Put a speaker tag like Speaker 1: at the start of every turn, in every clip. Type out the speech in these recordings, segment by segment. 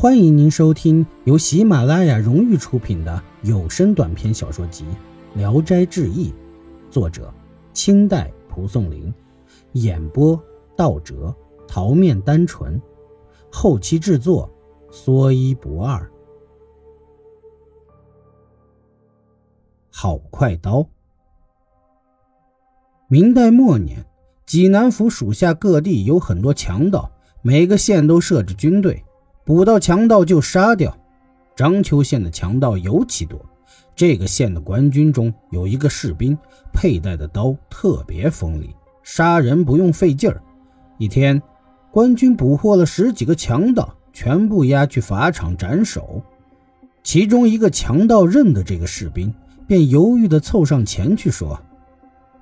Speaker 1: 欢迎您收听由喜马拉雅荣誉出品的有声短篇小说集《聊斋志异》，作者清代蒲松龄，演播道哲、桃面单纯，后期制作说一不二。好快刀。明代末年，济南府属下各地有很多强盗，每个县都设置军队。捕到强盗就杀掉，章丘县的强盗尤其多。这个县的官军中有一个士兵，佩戴的刀特别锋利，杀人不用费劲儿。一天，官军捕获了十几个强盗，全部押去法场斩首。其中一个强盗认得这个士兵，便犹豫地凑上前去说：“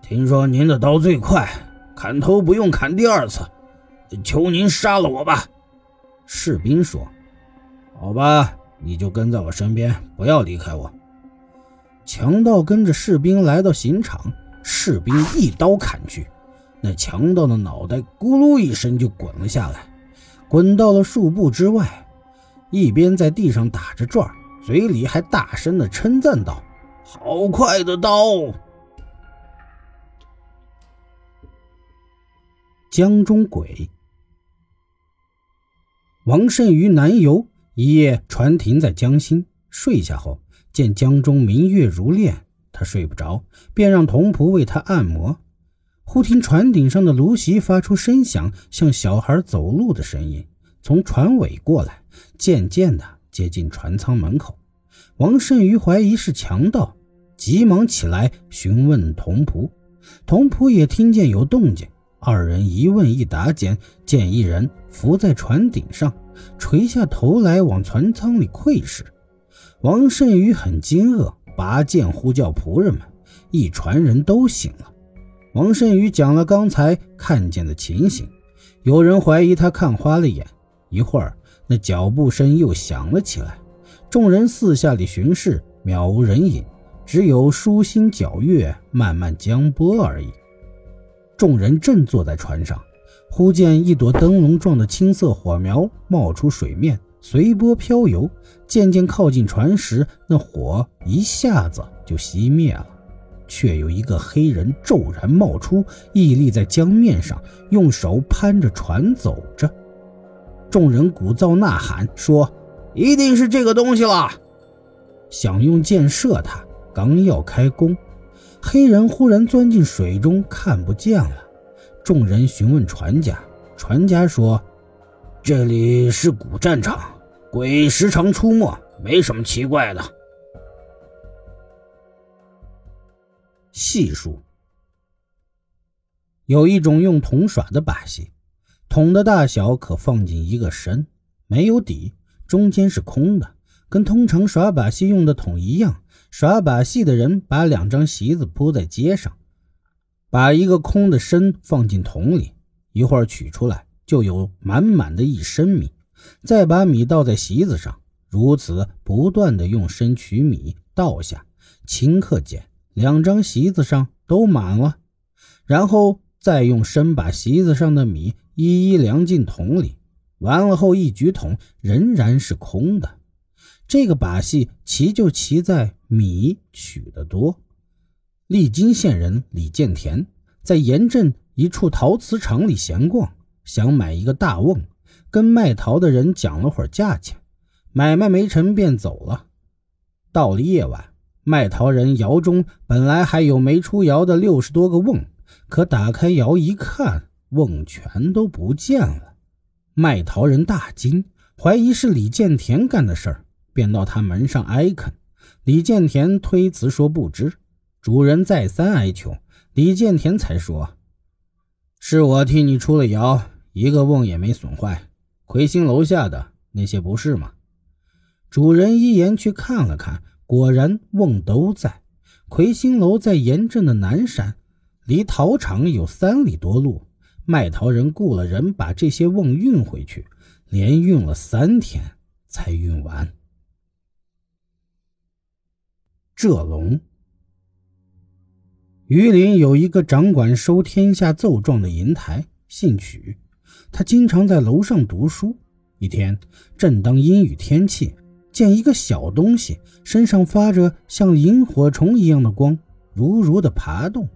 Speaker 2: 听说您的刀最快，砍头不用砍第二次，求您杀了我吧。”
Speaker 1: 士兵说：“好吧，你就跟在我身边，不要离开我。”强盗跟着士兵来到刑场，士兵一刀砍去，那强盗的脑袋咕噜一声就滚了下来，滚到了数步之外，一边在地上打着转，嘴里还大声的称赞道：“
Speaker 2: 好快的刀！”
Speaker 1: 江中鬼。王慎于南游一夜，船停在江心，睡下后见江中明月如练，他睡不着，便让童仆为他按摩。忽听船顶上的芦席发出声响，像小孩走路的声音，从船尾过来，渐渐的接近船舱门口。王慎于怀疑是强盗，急忙起来询问童仆，童仆也听见有动静。二人一问一答间，见一人伏在船顶上，垂下头来往船舱里窥视。王慎宇很惊愕，拔剑呼叫仆人们，一船人都醒了。王慎宇讲了刚才看见的情形，有人怀疑他看花了眼。一会儿，那脚步声又响了起来，众人四下里巡视，渺无人影，只有舒心皎月慢慢江波而已。众人正坐在船上，忽见一朵灯笼状的青色火苗冒出水面，随波飘游。渐渐靠近船时，那火一下子就熄灭了。却有一个黑人骤然冒出，屹立在江面上，用手攀着船走着。众人鼓噪呐喊，说：“一定是这个东西了！”想用箭射他，刚要开弓。黑人忽然钻进水中，看不见了。众人询问船家，船家说：“这里是古战场，鬼时常出没，没什么奇怪的。”戏术有一种用桶耍的把戏，桶的大小可放进一个身，没有底，中间是空的，跟通常耍把戏用的桶一样。耍把戏的人把两张席子铺在街上，把一个空的身放进桶里，一会儿取出来就有满满的一身米，再把米倒在席子上，如此不断的用身取米倒下，顷刻间两张席子上都满了，然后再用身把席子上的米一一量进桶里，完了后一举桶仍然是空的。这个把戏奇就奇在米取得多。利津县人李建田在盐镇一处陶瓷厂里闲逛，想买一个大瓮，跟卖陶的人讲了会儿价钱，买卖没成便走了。到了夜晚，卖陶人窑中本来还有没出窑的六十多个瓮，可打开窑一看，瓮全都不见了。卖陶人大惊，怀疑是李建田干的事儿。便到他门上挨恳，李建田推辞说不知。主人再三哀求，李建田才说：“是我替你出了窑，一个瓮也没损坏。魁星楼下的那些不是吗？”主人一言去看了看，果然瓮都在。魁星楼在盐镇的南山，离陶厂有三里多路。卖陶人雇了人把这些瓮运回去，连运了三天才运完。浙龙，榆林有一个掌管收天下奏状的银台，姓曲。他经常在楼上读书。一天，正当阴雨天气，见一个小东西身上发着像萤火虫一样的光，如如的爬动。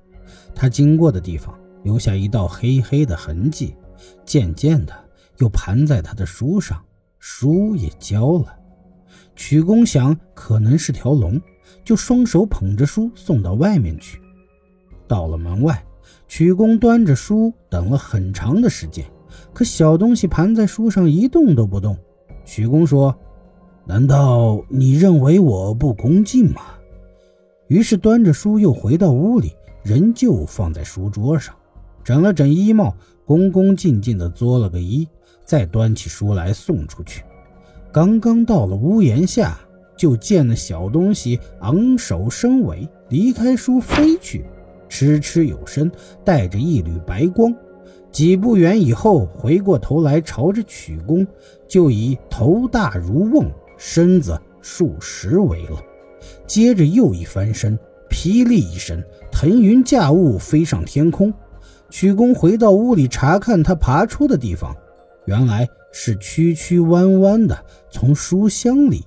Speaker 1: 他经过的地方留下一道黑黑的痕迹，渐渐的又盘在他的书上，书也焦了。曲公想可能是条龙，就双手捧着书送到外面去。到了门外，曲公端着书等了很长的时间。可小东西盘在书上一动都不动。曲公说：“难道你认为我不恭敬吗？”于是端着书又回到屋里，仍旧放在书桌上，整了整衣帽，恭恭敬敬地作了个揖，再端起书来送出去。刚刚到了屋檐下，就见那小东西昂首伸尾，离开书飞去，哧哧有声，带着一缕白光。几步远以后，回过头来，朝着曲公，就以头大如瓮，身子数十围了。接着又一翻身，霹雳一声，腾云驾雾飞上天空。曲公回到屋里查看他爬出的地方，原来是曲曲弯弯的从书箱里